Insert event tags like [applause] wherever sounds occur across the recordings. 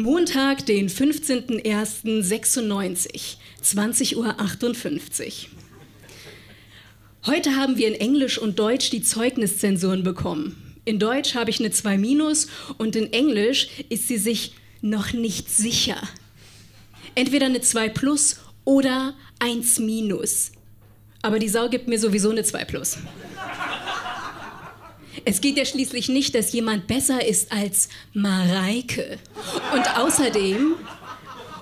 Montag, den 15.01.96, 20.58 Uhr. Heute haben wir in Englisch und Deutsch die Zeugniszensuren bekommen. In Deutsch habe ich eine 2 minus und in Englisch ist sie sich noch nicht sicher. Entweder eine 2 plus oder 1 minus. Aber die Sau gibt mir sowieso eine 2 plus. Es geht ja schließlich nicht, dass jemand besser ist als Mareike. Und außerdem,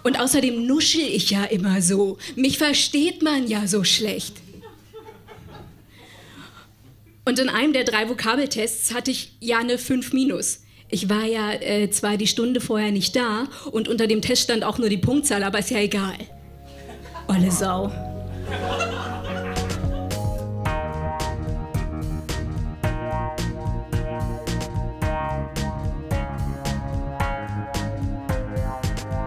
und außerdem nuschel ich ja immer so. Mich versteht man ja so schlecht. Und in einem der drei Vokabeltests hatte ich ja eine 5 minus. Ich war ja äh, zwar die Stunde vorher nicht da und unter dem Test stand auch nur die Punktzahl, aber ist ja egal. Olle Sau.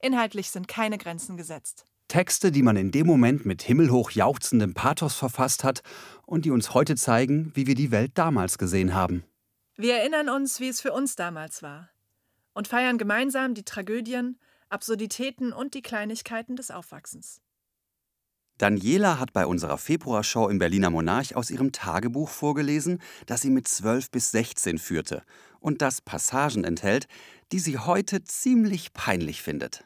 Inhaltlich sind keine Grenzen gesetzt. Texte, die man in dem Moment mit himmelhoch jauchzendem Pathos verfasst hat und die uns heute zeigen, wie wir die Welt damals gesehen haben. Wir erinnern uns, wie es für uns damals war und feiern gemeinsam die Tragödien, Absurditäten und die Kleinigkeiten des Aufwachsens. Daniela hat bei unserer Februarshow im Berliner Monarch aus ihrem Tagebuch vorgelesen, das sie mit 12 bis 16 führte und das Passagen enthält, die sie heute ziemlich peinlich findet.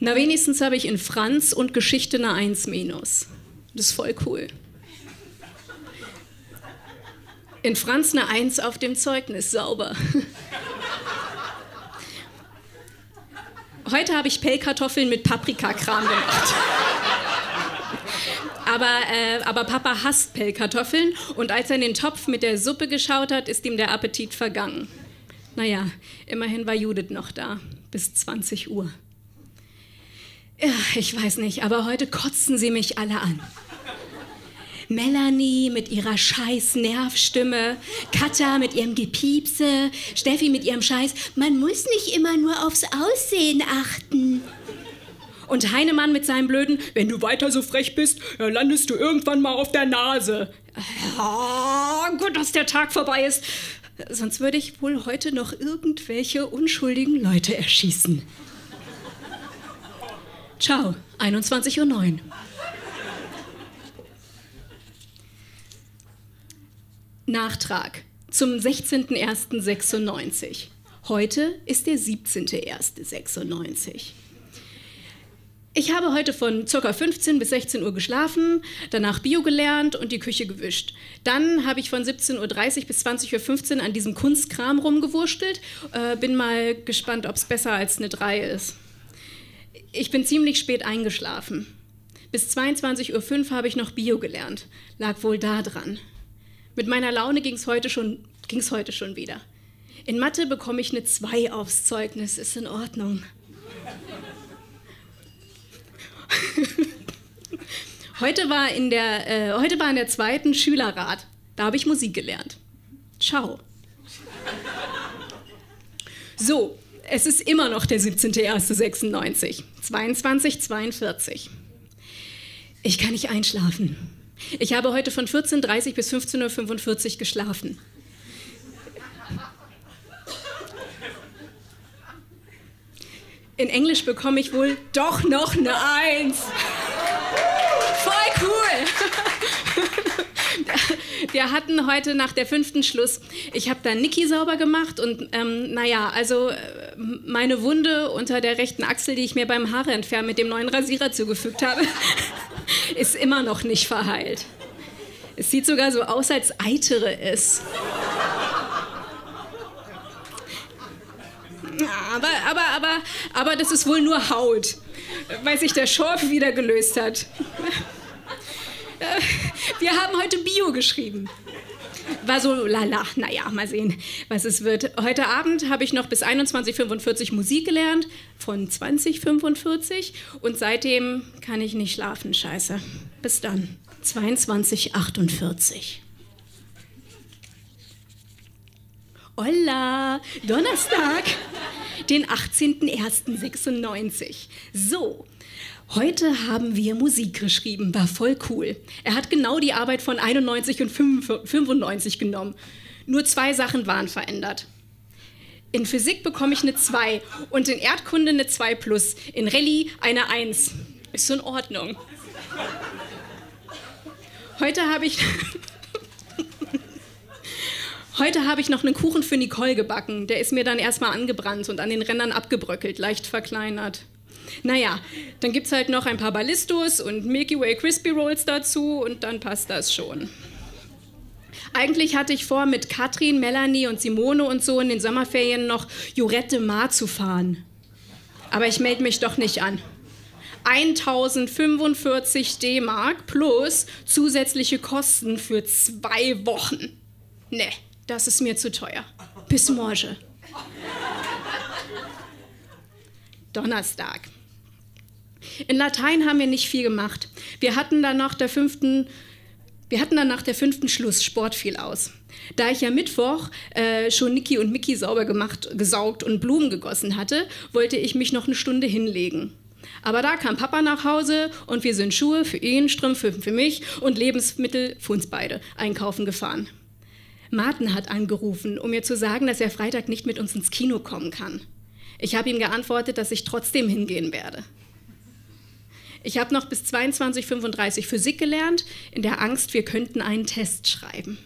Na, wenigstens habe ich in Franz und Geschichte eine 1 minus. Das ist voll cool. In Franz eine Eins auf dem Zeugnis, sauber. [laughs] Heute habe ich Pellkartoffeln mit Paprikakram gemacht. Aber, äh, aber Papa hasst Pellkartoffeln und als er in den Topf mit der Suppe geschaut hat, ist ihm der Appetit vergangen. Naja, immerhin war Judith noch da, bis 20 Uhr. Ich weiß nicht, aber heute kotzen sie mich alle an. Melanie mit ihrer scheiß Nervstimme, Katja mit ihrem Gepiepse, Steffi mit ihrem Scheiß, man muss nicht immer nur aufs Aussehen achten. Und Heinemann mit seinem blöden, wenn du weiter so frech bist, landest du irgendwann mal auf der Nase. Oh, gut, dass der Tag vorbei ist. Sonst würde ich wohl heute noch irgendwelche unschuldigen Leute erschießen. Ciao, 21.09 Uhr. Nachtrag zum 16.01.96. Heute ist der 17.01.96. Ich habe heute von ca. 15 bis 16 Uhr geschlafen, danach Bio gelernt und die Küche gewischt. Dann habe ich von 17.30 Uhr bis 20.15 Uhr an diesem Kunstkram rumgewurstelt. Äh, bin mal gespannt, ob es besser als eine 3 ist. Ich bin ziemlich spät eingeschlafen. Bis 22.05 Uhr habe ich noch Bio gelernt. Lag wohl da dran. Mit meiner Laune ging es heute, schon, heute schon wieder. In Mathe bekomme ich eine 2 aufs Zeugnis, ist in Ordnung. [laughs] heute, war in der, äh, heute war in der zweiten Schülerrat. Da habe ich Musik gelernt. Ciao. So, es ist immer noch der 17.01.96. 22.42. Ich kann nicht einschlafen. Ich habe heute von 14.30 bis 15.45 Uhr geschlafen. In Englisch bekomme ich wohl doch noch eine Eins. Voll cool. [laughs] Wir hatten heute nach der fünften Schluss. Ich habe da Niki sauber gemacht und ähm, naja, also äh, meine Wunde unter der rechten Achsel, die ich mir beim Haare entfernen mit dem neuen Rasierer zugefügt habe, [laughs] ist immer noch nicht verheilt. Es sieht sogar so aus, als eitere es. Aber, aber, aber, aber das ist wohl nur Haut, weil sich der Schorf wieder gelöst hat. [laughs] Wir haben heute Bio geschrieben. War so lala. Naja, mal sehen, was es wird. Heute Abend habe ich noch bis 21.45 Musik gelernt, von 20.45 und seitdem kann ich nicht schlafen. Scheiße. Bis dann. 22.48. Holla, Donnerstag, den 18.01.96. So, Heute haben wir Musik geschrieben, war voll cool. Er hat genau die Arbeit von 91 und 95 genommen. Nur zwei Sachen waren verändert. In Physik bekomme ich eine 2 und in Erdkunde eine 2 plus. In Rallye eine 1. Ist so in Ordnung. Heute habe ich. [laughs] Heute habe ich noch einen Kuchen für Nicole gebacken. Der ist mir dann erstmal angebrannt und an den Rändern abgebröckelt, leicht verkleinert. Naja, dann gibt es halt noch ein paar Ballistos und Milky Way Crispy Rolls dazu und dann passt das schon. Eigentlich hatte ich vor, mit Katrin, Melanie und Simone und so in den Sommerferien noch Jurette Mar zu fahren. Aber ich melde mich doch nicht an. 1045 D-Mark plus zusätzliche Kosten für zwei Wochen. Ne, das ist mir zu teuer. Bis morgen. Donnerstag. In Latein haben wir nicht viel gemacht. Wir hatten dann nach der fünften, wir hatten dann nach der fünften Schluss, Sport fiel aus. Da ich ja Mittwoch äh, schon Niki und Miki sauber gemacht, gesaugt und Blumen gegossen hatte, wollte ich mich noch eine Stunde hinlegen. Aber da kam Papa nach Hause und wir sind Schuhe für ihn, Strümpfe für mich und Lebensmittel für uns beide einkaufen gefahren. Martin hat angerufen, um mir zu sagen, dass er Freitag nicht mit uns ins Kino kommen kann. Ich habe ihm geantwortet, dass ich trotzdem hingehen werde. Ich habe noch bis 22.35 Physik gelernt, in der Angst, wir könnten einen Test schreiben.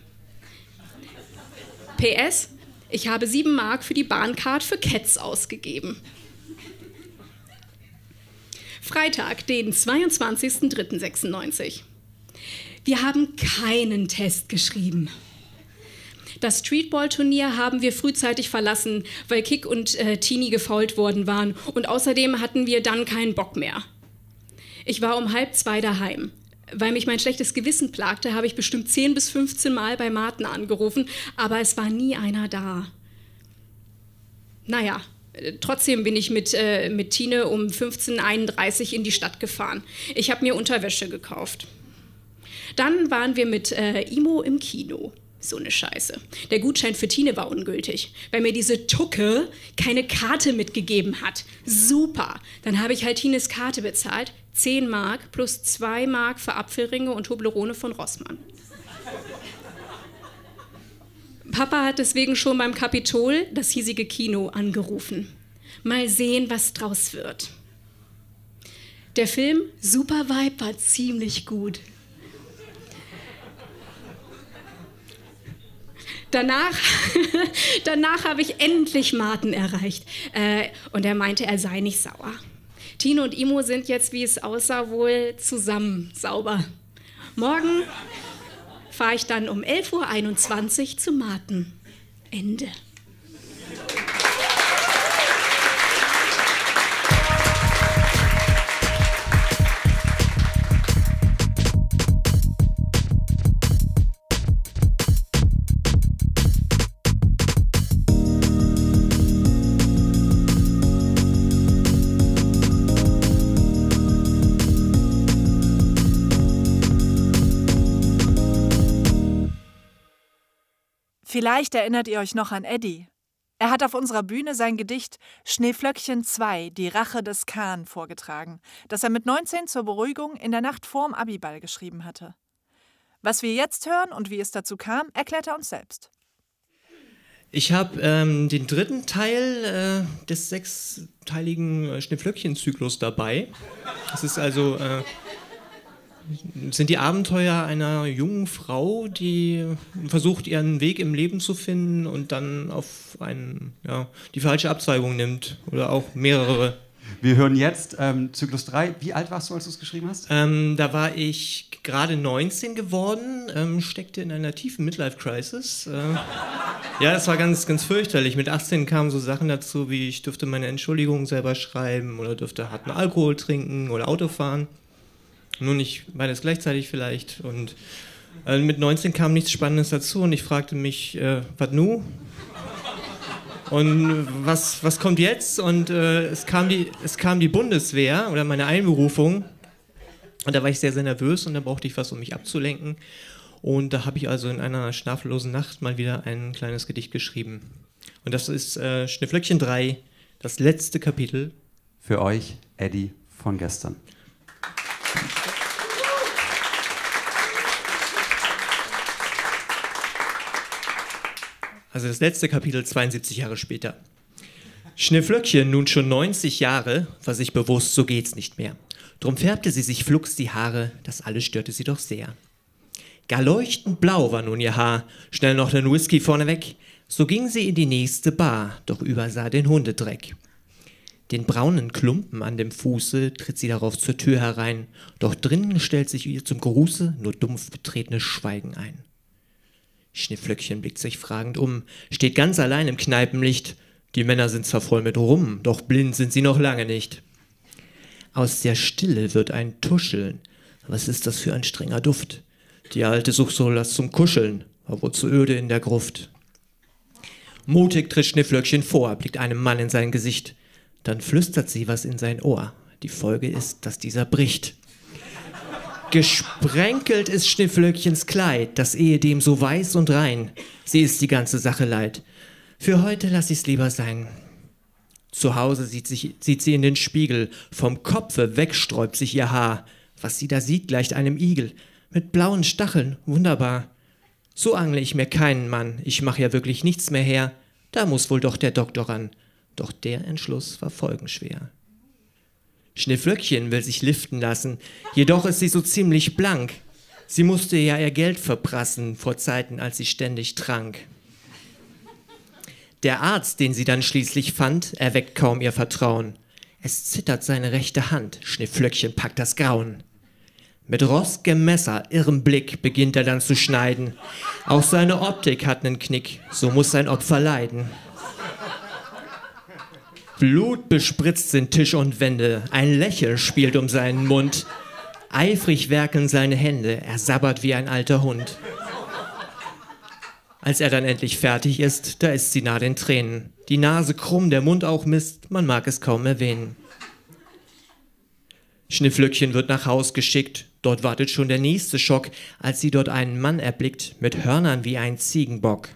PS, ich habe 7 Mark für die Bahncard für Cats ausgegeben. Freitag, den 22.03.96. Wir haben keinen Test geschrieben. Das Streetball-Turnier haben wir frühzeitig verlassen, weil Kick und äh, Tini gefault worden waren. Und außerdem hatten wir dann keinen Bock mehr. Ich war um halb zwei daheim. Weil mich mein schlechtes Gewissen plagte, habe ich bestimmt 10 bis 15 Mal bei Martin angerufen, aber es war nie einer da. Naja, trotzdem bin ich mit, äh, mit Tine um 15.31 Uhr in die Stadt gefahren. Ich habe mir Unterwäsche gekauft. Dann waren wir mit äh, Imo im Kino. So eine Scheiße. Der Gutschein für Tine war ungültig, weil mir diese Tucke keine Karte mitgegeben hat. Super. Dann habe ich halt Tines Karte bezahlt. 10 Mark plus 2 Mark für Apfelringe und Toblerone von Rossmann. Papa hat deswegen schon beim Kapitol, das hiesige Kino, angerufen. Mal sehen, was draus wird. Der Film Super Vibe war ziemlich gut. Danach, [laughs] danach habe ich endlich Martin erreicht. Äh, und er meinte, er sei nicht sauer. Tino und Imo sind jetzt, wie es aussah, wohl zusammen sauber. Morgen fahre ich dann um 11.21 Uhr zu Martin. Ende. Vielleicht erinnert ihr euch noch an Eddie. Er hat auf unserer Bühne sein Gedicht Schneeflöckchen 2, die Rache des Kahn vorgetragen, das er mit 19 zur Beruhigung in der Nacht vorm Abiball geschrieben hatte. Was wir jetzt hören und wie es dazu kam, erklärt er uns selbst. Ich habe ähm, den dritten Teil äh, des sechsteiligen äh, Schneeflöckchen-Zyklus dabei. Das ist also äh, sind die Abenteuer einer jungen Frau, die versucht, ihren Weg im Leben zu finden und dann auf einen, ja, die falsche Abzweigung nimmt oder auch mehrere. Wir hören jetzt ähm, Zyklus 3. Wie alt warst du, als du es geschrieben hast? Ähm, da war ich gerade 19 geworden, ähm, steckte in einer tiefen Midlife-Crisis. Äh, ja, das war ganz, ganz fürchterlich. Mit 18 kamen so Sachen dazu, wie ich dürfte meine Entschuldigungen selber schreiben oder dürfte harten Alkohol trinken oder Auto fahren nur nicht beides gleichzeitig vielleicht. Und Äh, mit 19 kam nichts Spannendes dazu und ich fragte mich, äh, was nu? Und was, was kommt jetzt? Und äh, es, kam die, es kam die Bundeswehr oder meine Einberufung. Und da war ich sehr, sehr nervös und da brauchte ich was, um mich abzulenken. Und da habe ich also in einer schlaflosen Nacht mal wieder ein kleines Gedicht geschrieben. Und das ist äh, Schneeflöckchen 3, das letzte Kapitel. Für euch, Eddie von gestern. Also das letzte Kapitel 72 Jahre später. Schneeflöckchen, nun schon 90 Jahre, war sich bewusst, so geht's nicht mehr. Drum färbte sie sich flugs die Haare, das alles störte sie doch sehr. Gar leuchtend blau war nun ihr Haar, schnell noch den Whisky vorneweg, so ging sie in die nächste Bar, doch übersah den Hundedreck. Den braunen Klumpen an dem Fuße tritt sie darauf zur Tür herein, doch drinnen stellt sich ihr zum Gruße nur dumpf betretenes Schweigen ein. Schneeflöckchen blickt sich fragend um, steht ganz allein im Kneipenlicht. Die Männer sind zwar voll mit Rum, doch blind sind sie noch lange nicht. Aus der Stille wird ein Tuscheln. Was ist das für ein strenger Duft? Die Alte sucht so Lass zum Kuscheln, aber wozu öde in der Gruft. Mutig tritt Schneeflöckchen vor, blickt einem Mann in sein Gesicht. Dann flüstert sie was in sein Ohr. Die Folge ist, dass dieser bricht. Gesprenkelt ist Schneeflöckchens Kleid, das ehedem so weiß und rein. Sie ist die ganze Sache leid. Für heute lass ich's lieber sein. Zu Hause sieht, sich, sieht sie in den Spiegel, vom Kopfe wegsträubt sich ihr Haar. Was sie da sieht, gleicht einem Igel, mit blauen Stacheln, wunderbar. So angle ich mir keinen Mann, ich mach ja wirklich nichts mehr her, da muss wohl doch der Doktor ran. Doch der Entschluss war folgenschwer. Schneeflöckchen will sich liften lassen, jedoch ist sie so ziemlich blank. Sie musste ja ihr Geld verprassen vor Zeiten, als sie ständig trank. Der Arzt, den sie dann schließlich fand, erweckt kaum ihr Vertrauen. Es zittert seine rechte Hand, Schneeflöckchen packt das Grauen. Mit rostgem Messer, irrem Blick beginnt er dann zu schneiden. Auch seine Optik hat nen Knick, so muss sein Opfer leiden. Blut bespritzt sind Tisch und Wände, ein Lächeln spielt um seinen Mund. Eifrig werken seine Hände, er sabbert wie ein alter Hund. Als er dann endlich fertig ist, da ist sie nah den Tränen. Die Nase krumm, der Mund auch Mist, man mag es kaum erwähnen. Schnifflöckchen wird nach Haus geschickt, dort wartet schon der nächste Schock, als sie dort einen Mann erblickt, mit Hörnern wie ein Ziegenbock.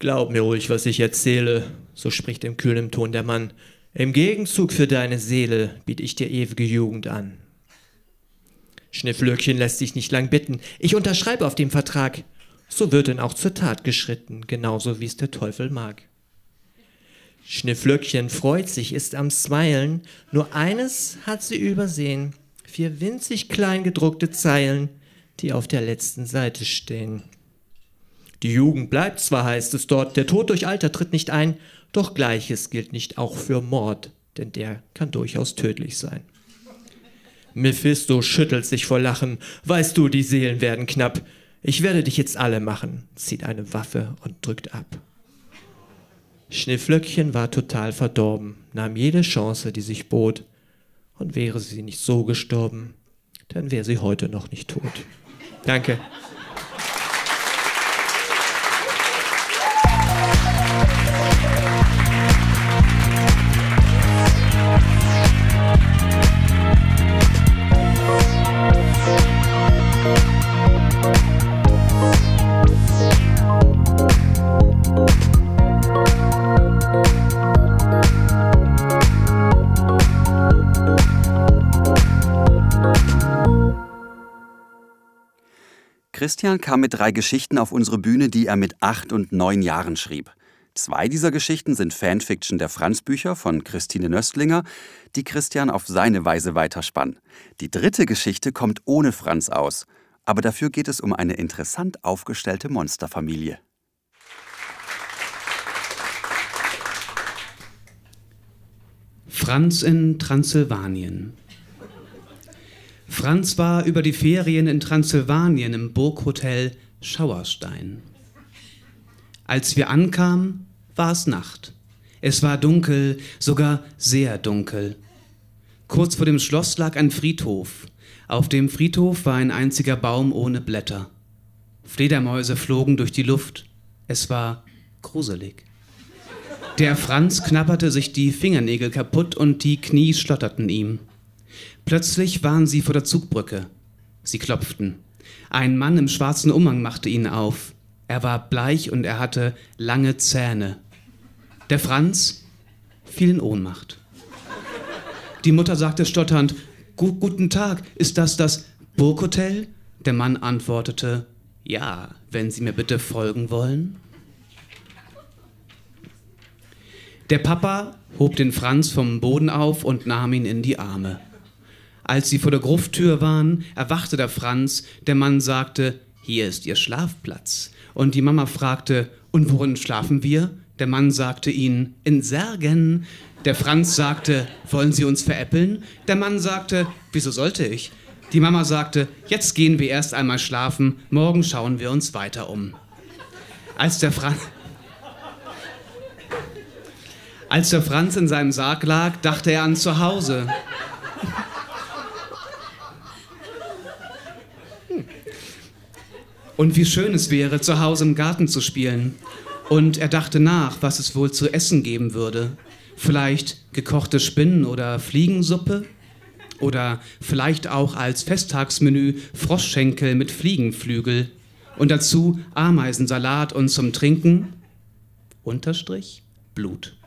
Glaub mir ruhig, was ich erzähle, so spricht im kühlen Ton der Mann. Im Gegenzug für deine Seele biete ich dir ewige Jugend an. Schnifflöckchen lässt sich nicht lang bitten. Ich unterschreibe auf dem Vertrag. So wird denn auch zur Tat geschritten, genauso wie es der Teufel mag. Schnifflöckchen freut sich, ist am Smilen, nur eines hat sie übersehen. Vier winzig klein gedruckte Zeilen, die auf der letzten Seite stehen. Die Jugend bleibt zwar, heißt es dort, der Tod durch Alter tritt nicht ein, doch gleiches gilt nicht auch für Mord, denn der kann durchaus tödlich sein. Mephisto schüttelt sich vor Lachen. Weißt du, die Seelen werden knapp. Ich werde dich jetzt alle machen, zieht eine Waffe und drückt ab. Schneeflöckchen war total verdorben, nahm jede Chance, die sich bot, und wäre sie nicht so gestorben, dann wäre sie heute noch nicht tot. Danke. Christian kam mit drei Geschichten auf unsere Bühne, die er mit acht und neun Jahren schrieb. Zwei dieser Geschichten sind Fanfiction der Franz-Bücher von Christine Nöstlinger, die Christian auf seine Weise weiterspann. Die dritte Geschichte kommt ohne Franz aus, aber dafür geht es um eine interessant aufgestellte Monsterfamilie. Franz in Transsilvanien. Franz war über die Ferien in Transsilvanien im Burghotel Schauerstein. Als wir ankamen, war es Nacht. Es war dunkel, sogar sehr dunkel. Kurz vor dem Schloss lag ein Friedhof. Auf dem Friedhof war ein einziger Baum ohne Blätter. Fledermäuse flogen durch die Luft. Es war gruselig. Der Franz knabberte sich die Fingernägel kaputt und die Knie schlotterten ihm. Plötzlich waren sie vor der Zugbrücke. Sie klopften. Ein Mann im schwarzen Umhang machte ihnen auf. Er war bleich und er hatte lange Zähne. Der Franz fiel in Ohnmacht. Die Mutter sagte stotternd, Guten Tag, ist das das Burghotel? Der Mann antwortete, ja, wenn Sie mir bitte folgen wollen. Der Papa hob den Franz vom Boden auf und nahm ihn in die Arme. Als sie vor der Grufttür waren, erwachte der Franz. Der Mann sagte, hier ist Ihr Schlafplatz. Und die Mama fragte, und worin schlafen wir? Der Mann sagte ihnen, in Särgen. Der Franz sagte, wollen Sie uns veräppeln? Der Mann sagte, wieso sollte ich? Die Mama sagte, jetzt gehen wir erst einmal schlafen, morgen schauen wir uns weiter um. Als der Franz... Als der Franz in seinem Sarg lag, dachte er an zu Hause. Und wie schön es wäre, zu Hause im Garten zu spielen. Und er dachte nach, was es wohl zu essen geben würde. Vielleicht gekochte Spinnen oder Fliegensuppe? Oder vielleicht auch als Festtagsmenü Froschschenkel mit Fliegenflügel. Und dazu Ameisensalat und zum Trinken Unterstrich Blut.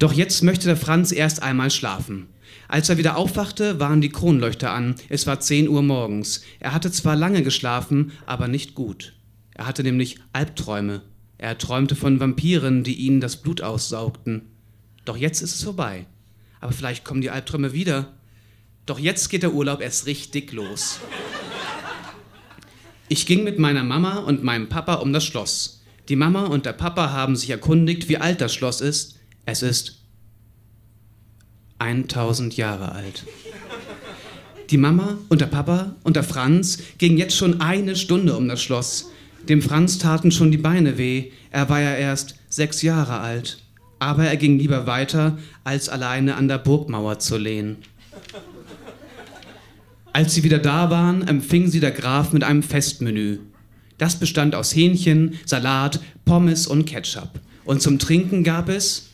Doch jetzt möchte der Franz erst einmal schlafen. Als er wieder aufwachte, waren die Kronleuchter an. Es war 10 Uhr morgens. Er hatte zwar lange geschlafen, aber nicht gut. Er hatte nämlich Albträume. Er träumte von Vampiren, die ihnen das Blut aussaugten. Doch jetzt ist es vorbei. Aber vielleicht kommen die Albträume wieder. Doch jetzt geht der Urlaub erst richtig los. Ich ging mit meiner Mama und meinem Papa um das Schloss. Die Mama und der Papa haben sich erkundigt, wie alt das Schloss ist. Es ist 1000 Jahre alt. Die Mama und der Papa und der Franz gingen jetzt schon eine Stunde um das Schloss. Dem Franz taten schon die Beine weh. Er war ja erst sechs Jahre alt. Aber er ging lieber weiter, als alleine an der Burgmauer zu lehnen. Als sie wieder da waren, empfing sie der Graf mit einem Festmenü. Das bestand aus Hähnchen, Salat, Pommes und Ketchup. Und zum Trinken gab es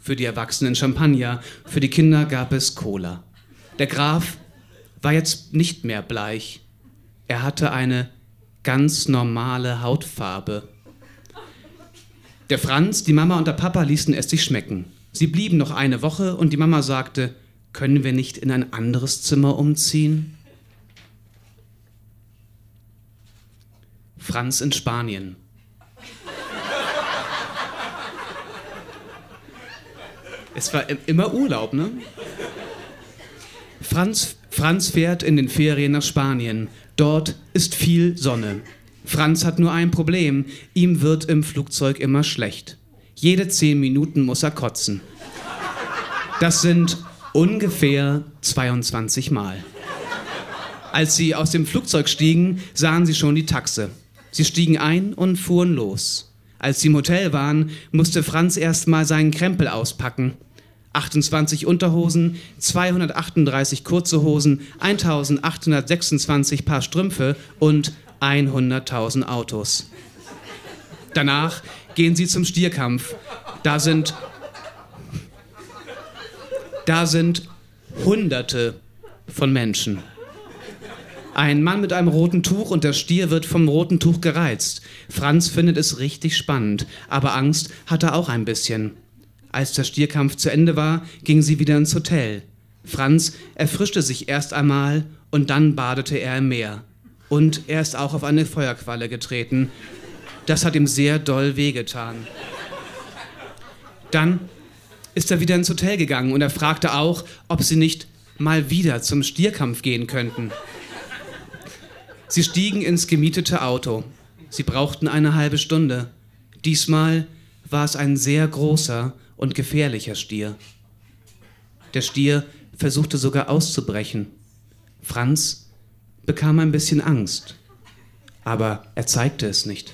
für die Erwachsenen Champagner, für die Kinder gab es Cola. Der Graf war jetzt nicht mehr bleich. Er hatte eine ganz normale Hautfarbe. Der Franz, die Mama und der Papa ließen es sich schmecken. Sie blieben noch eine Woche und die Mama sagte, können wir nicht in ein anderes Zimmer umziehen? Franz in Spanien. Es war immer Urlaub, ne? Franz, Franz fährt in den Ferien nach Spanien. Dort ist viel Sonne. Franz hat nur ein Problem. Ihm wird im Flugzeug immer schlecht. Jede zehn Minuten muss er kotzen. Das sind ungefähr 22 Mal. Als sie aus dem Flugzeug stiegen, sahen sie schon die Taxe. Sie stiegen ein und fuhren los. Als sie im Hotel waren, musste Franz erst mal seinen Krempel auspacken. 28 Unterhosen, 238 kurze Hosen, 1826 Paar Strümpfe und 100.000 Autos. Danach gehen sie zum Stierkampf. Da sind da sind Hunderte von Menschen. Ein Mann mit einem roten Tuch und der Stier wird vom roten Tuch gereizt. Franz findet es richtig spannend, aber Angst hat er auch ein bisschen. Als der Stierkampf zu Ende war, ging sie wieder ins Hotel. Franz erfrischte sich erst einmal und dann badete er im Meer. Und er ist auch auf eine Feuerqualle getreten. Das hat ihm sehr doll wehgetan. Dann ist er wieder ins Hotel gegangen und er fragte auch, ob sie nicht mal wieder zum Stierkampf gehen könnten. Sie stiegen ins gemietete Auto. Sie brauchten eine halbe Stunde. Diesmal war es ein sehr großer und gefährlicher Stier. Der Stier versuchte sogar auszubrechen. Franz bekam ein bisschen Angst, aber er zeigte es nicht.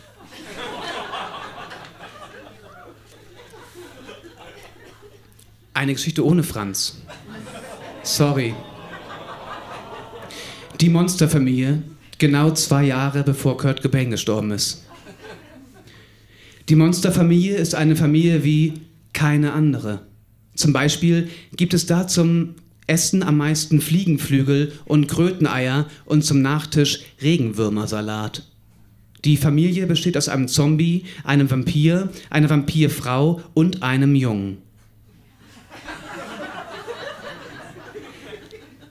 Eine Geschichte ohne Franz. Sorry. Die Monsterfamilie, genau zwei Jahre bevor Kurt Cobain gestorben ist. Die Monsterfamilie ist eine Familie wie keine andere. Zum Beispiel gibt es da zum Essen am meisten Fliegenflügel und Kröteneier und zum Nachtisch Regenwürmersalat. Die Familie besteht aus einem Zombie, einem Vampir, einer Vampirfrau und einem Jungen.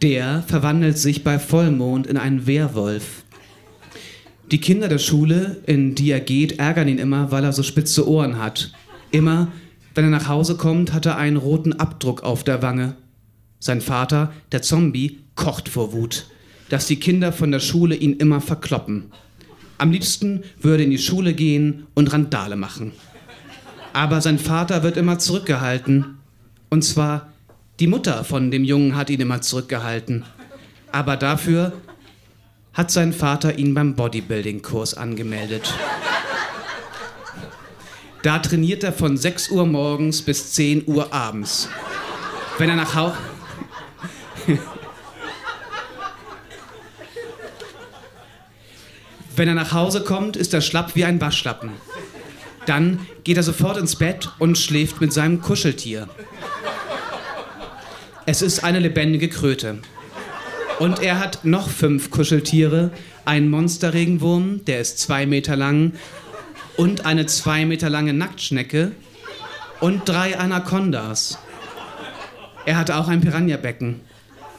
Der verwandelt sich bei Vollmond in einen Werwolf. Die Kinder der Schule, in die er geht, ärgern ihn immer, weil er so spitze Ohren hat. Immer, wenn er nach Hause kommt, hat er einen roten Abdruck auf der Wange. Sein Vater, der Zombie, kocht vor Wut, dass die Kinder von der Schule ihn immer verkloppen. Am liebsten würde in die Schule gehen und Randale machen. Aber sein Vater wird immer zurückgehalten. Und zwar die Mutter von dem Jungen hat ihn immer zurückgehalten. Aber dafür hat sein Vater ihn beim Bodybuilding-Kurs angemeldet. Da trainiert er von 6 Uhr morgens bis 10 Uhr abends. Wenn er nach Hause. Wenn er nach Hause kommt, ist er schlapp wie ein Waschlappen. Dann geht er sofort ins Bett und schläft mit seinem Kuscheltier. Es ist eine lebendige Kröte. Und er hat noch fünf Kuscheltiere, einen Monsterregenwurm, der ist zwei Meter lang, und eine zwei Meter lange Nacktschnecke und drei Anacondas. Er hat auch ein Piranha-Becken.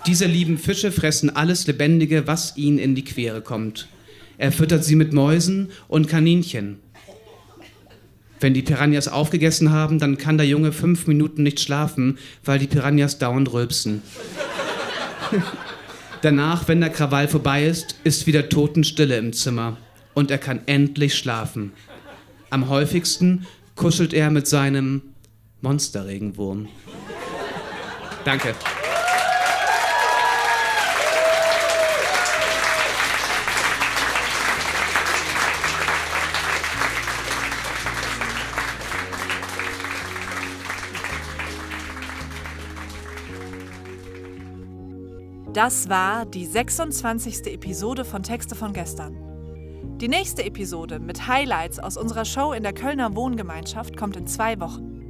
Diese lieben Fische fressen alles Lebendige, was ihnen in die Quere kommt. Er füttert sie mit Mäusen und Kaninchen. Wenn die Piranhas aufgegessen haben, dann kann der Junge fünf Minuten nicht schlafen, weil die Piranhas dauernd rülpsen. [laughs] Danach, wenn der Krawall vorbei ist, ist wieder Totenstille im Zimmer und er kann endlich schlafen. Am häufigsten kuschelt er mit seinem Monsterregenwurm. Danke. Das war die 26. Episode von Texte von gestern. Die nächste Episode mit Highlights aus unserer Show in der Kölner Wohngemeinschaft kommt in zwei Wochen.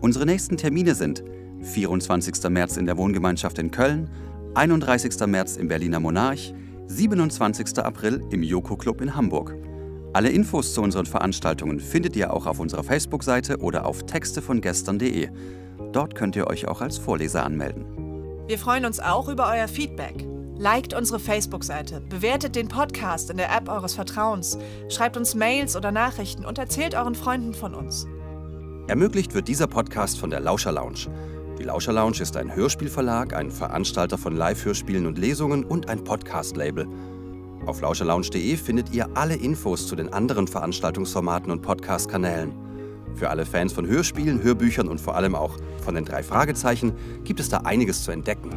Unsere nächsten Termine sind 24. März in der Wohngemeinschaft in Köln, 31. März im Berliner Monarch, 27. April im Joko Club in Hamburg. Alle Infos zu unseren Veranstaltungen findet ihr auch auf unserer Facebook-Seite oder auf textevongestern.de. Dort könnt ihr euch auch als Vorleser anmelden. Wir freuen uns auch über euer Feedback. Liked unsere Facebook-Seite, bewertet den Podcast in der App eures Vertrauens, schreibt uns Mails oder Nachrichten und erzählt euren Freunden von uns. Ermöglicht wird dieser Podcast von der Lauscher Lounge. Die Lauscher Lounge ist ein Hörspielverlag, ein Veranstalter von Live-Hörspielen und Lesungen und ein Podcast-Label. Auf lauscherlounge.de findet ihr alle Infos zu den anderen Veranstaltungsformaten und Podcast-Kanälen. Für alle Fans von Hörspielen, Hörbüchern und vor allem auch von den drei Fragezeichen gibt es da einiges zu entdecken.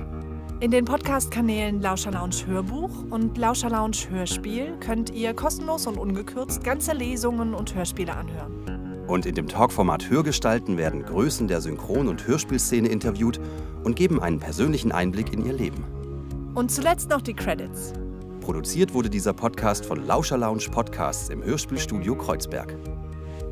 In den Podcast-Kanälen Lauscher Lounge Hörbuch und Lauscher Lounge Hörspiel könnt ihr kostenlos und ungekürzt ganze Lesungen und Hörspiele anhören. Und in dem Talkformat Hörgestalten werden Größen der Synchron- und Hörspielszene interviewt und geben einen persönlichen Einblick in ihr Leben. Und zuletzt noch die Credits. Produziert wurde dieser Podcast von Lauscher Lounge Podcasts im Hörspielstudio Kreuzberg.